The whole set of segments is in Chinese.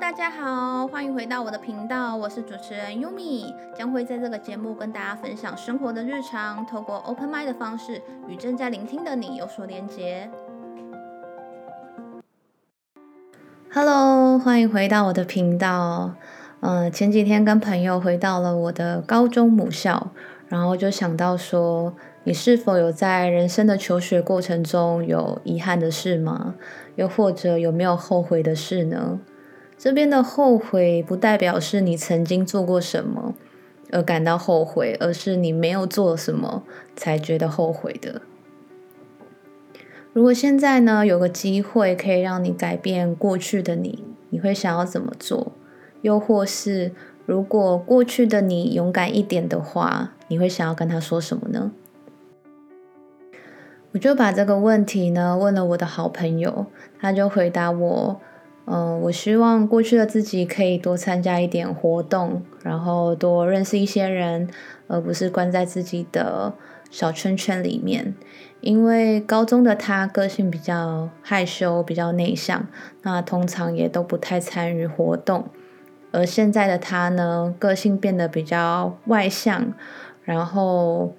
大家好，欢迎回到我的频道，我是主持人 Yumi，将会在这个节目跟大家分享生活的日常，透过 Open m i d 的方式与正在聆听的你有所连接。Hello，欢迎回到我的频道。嗯，前几天跟朋友回到了我的高中母校，然后就想到说，你是否有在人生的求学过程中有遗憾的事吗？又或者有没有后悔的事呢？这边的后悔不代表是你曾经做过什么而感到后悔，而是你没有做什么才觉得后悔的。如果现在呢有个机会可以让你改变过去的你，你会想要怎么做？又或是如果过去的你勇敢一点的话，你会想要跟他说什么呢？我就把这个问题呢问了我的好朋友，他就回答我。嗯，我希望过去的自己可以多参加一点活动，然后多认识一些人，而不是关在自己的小圈圈里面。因为高中的他个性比较害羞、比较内向，那通常也都不太参与活动。而现在的他呢，个性变得比较外向，然后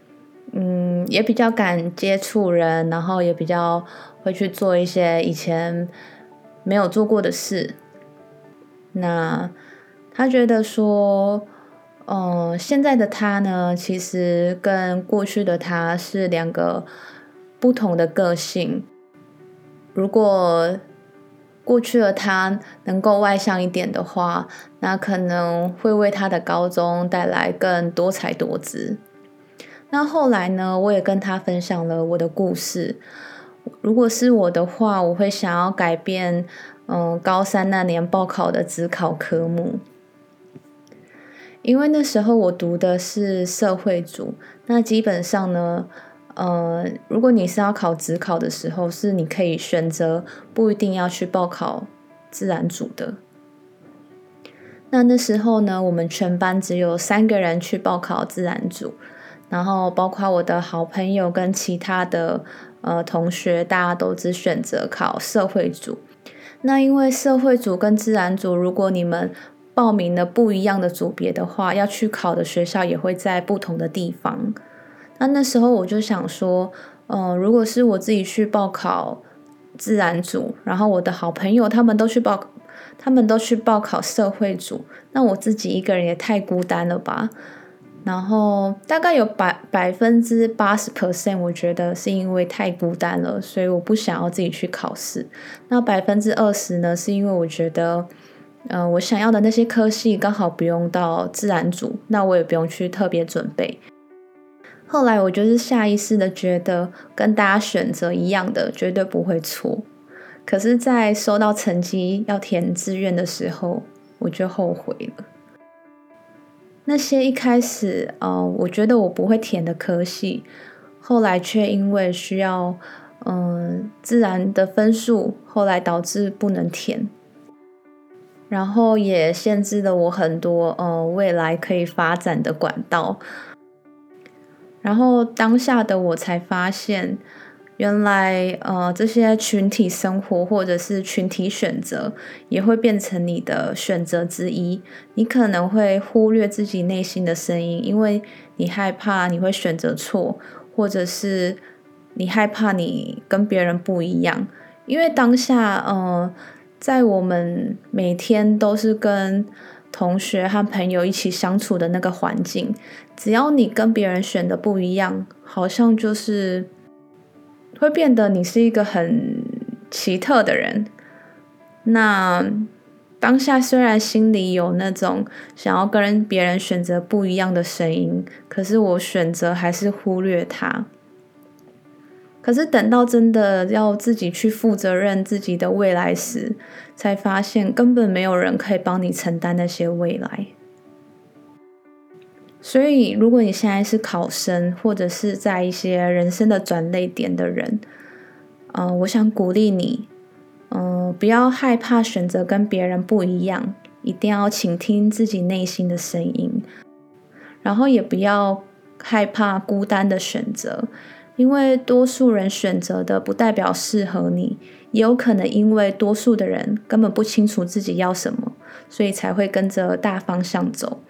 嗯，也比较敢接触人，然后也比较会去做一些以前。没有做过的事，那他觉得说，嗯，现在的他呢，其实跟过去的他是两个不同的个性。如果过去的他能够外向一点的话，那可能会为他的高中带来更多彩多姿。那后来呢，我也跟他分享了我的故事。如果是我的话，我会想要改变，嗯，高三那年报考的职考科目，因为那时候我读的是社会组，那基本上呢，呃，如果你是要考职考的时候，是你可以选择不一定要去报考自然组的。那那时候呢，我们全班只有三个人去报考自然组，然后包括我的好朋友跟其他的。呃，同学，大家都只选择考社会组。那因为社会组跟自然组，如果你们报名了不一样的组别的话，要去考的学校也会在不同的地方。那那时候我就想说，嗯，如果是我自己去报考自然组，然后我的好朋友他们都去报，他们都去报考社会组，那我自己一个人也太孤单了吧。然后大概有百百分之八十 percent，我觉得是因为太孤单了，所以我不想要自己去考试。那百分之二十呢，是因为我觉得，嗯，我想要的那些科系刚好不用到自然组，那我也不用去特别准备。后来我就是下意识的觉得，跟大家选择一样的绝对不会错。可是，在收到成绩要填志愿的时候，我就后悔了。那些一开始，呃，我觉得我不会填的科系，后来却因为需要，嗯，自然的分数，后来导致不能填，然后也限制了我很多，呃，未来可以发展的管道。然后当下的我才发现。原来，呃，这些群体生活或者是群体选择，也会变成你的选择之一。你可能会忽略自己内心的声音，因为你害怕你会选择错，或者是你害怕你跟别人不一样。因为当下，呃，在我们每天都是跟同学和朋友一起相处的那个环境，只要你跟别人选的不一样，好像就是。会变得你是一个很奇特的人。那当下虽然心里有那种想要跟别人选择不一样的声音，可是我选择还是忽略它。可是等到真的要自己去负责任自己的未来时，才发现根本没有人可以帮你承担那些未来。所以，如果你现在是考生，或者是在一些人生的转捩点的人，嗯，我想鼓励你，嗯，不要害怕选择跟别人不一样，一定要倾听自己内心的声音，然后也不要害怕孤单的选择，因为多数人选择的不代表适合你，也有可能因为多数的人根本不清楚自己要什么，所以才会跟着大方向走。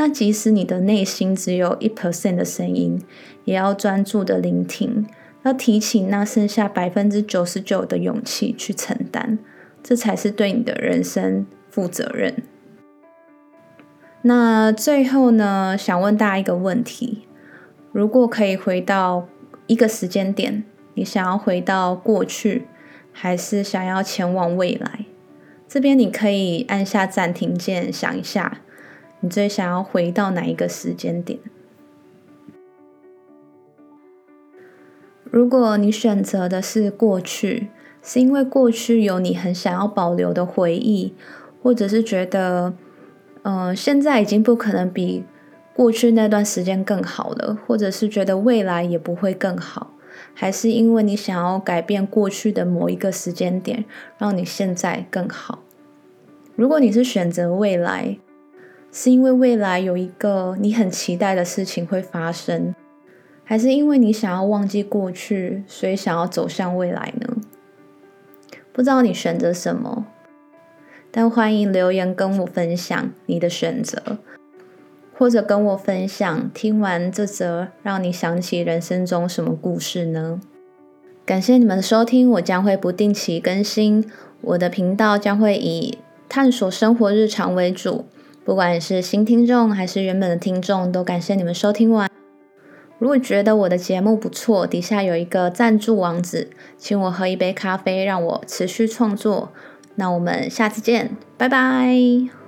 那即使你的内心只有一 percent 的声音，也要专注的聆听，要提起那剩下百分之九十九的勇气去承担，这才是对你的人生负责任。那最后呢，想问大家一个问题：如果可以回到一个时间点，你想要回到过去，还是想要前往未来？这边你可以按下暂停键，想一下。你最想要回到哪一个时间点？如果你选择的是过去，是因为过去有你很想要保留的回忆，或者是觉得，嗯，现在已经不可能比过去那段时间更好了，或者是觉得未来也不会更好，还是因为你想要改变过去的某一个时间点，让你现在更好？如果你是选择未来。是因为未来有一个你很期待的事情会发生，还是因为你想要忘记过去，所以想要走向未来呢？不知道你选择什么，但欢迎留言跟我分享你的选择，或者跟我分享听完这则让你想起人生中什么故事呢？感谢你们的收听，我将会不定期更新，我的频道将会以探索生活日常为主。不管是新听众还是原本的听众，都感谢你们收听完。如果觉得我的节目不错，底下有一个赞助网址，请我喝一杯咖啡，让我持续创作。那我们下次见，拜拜。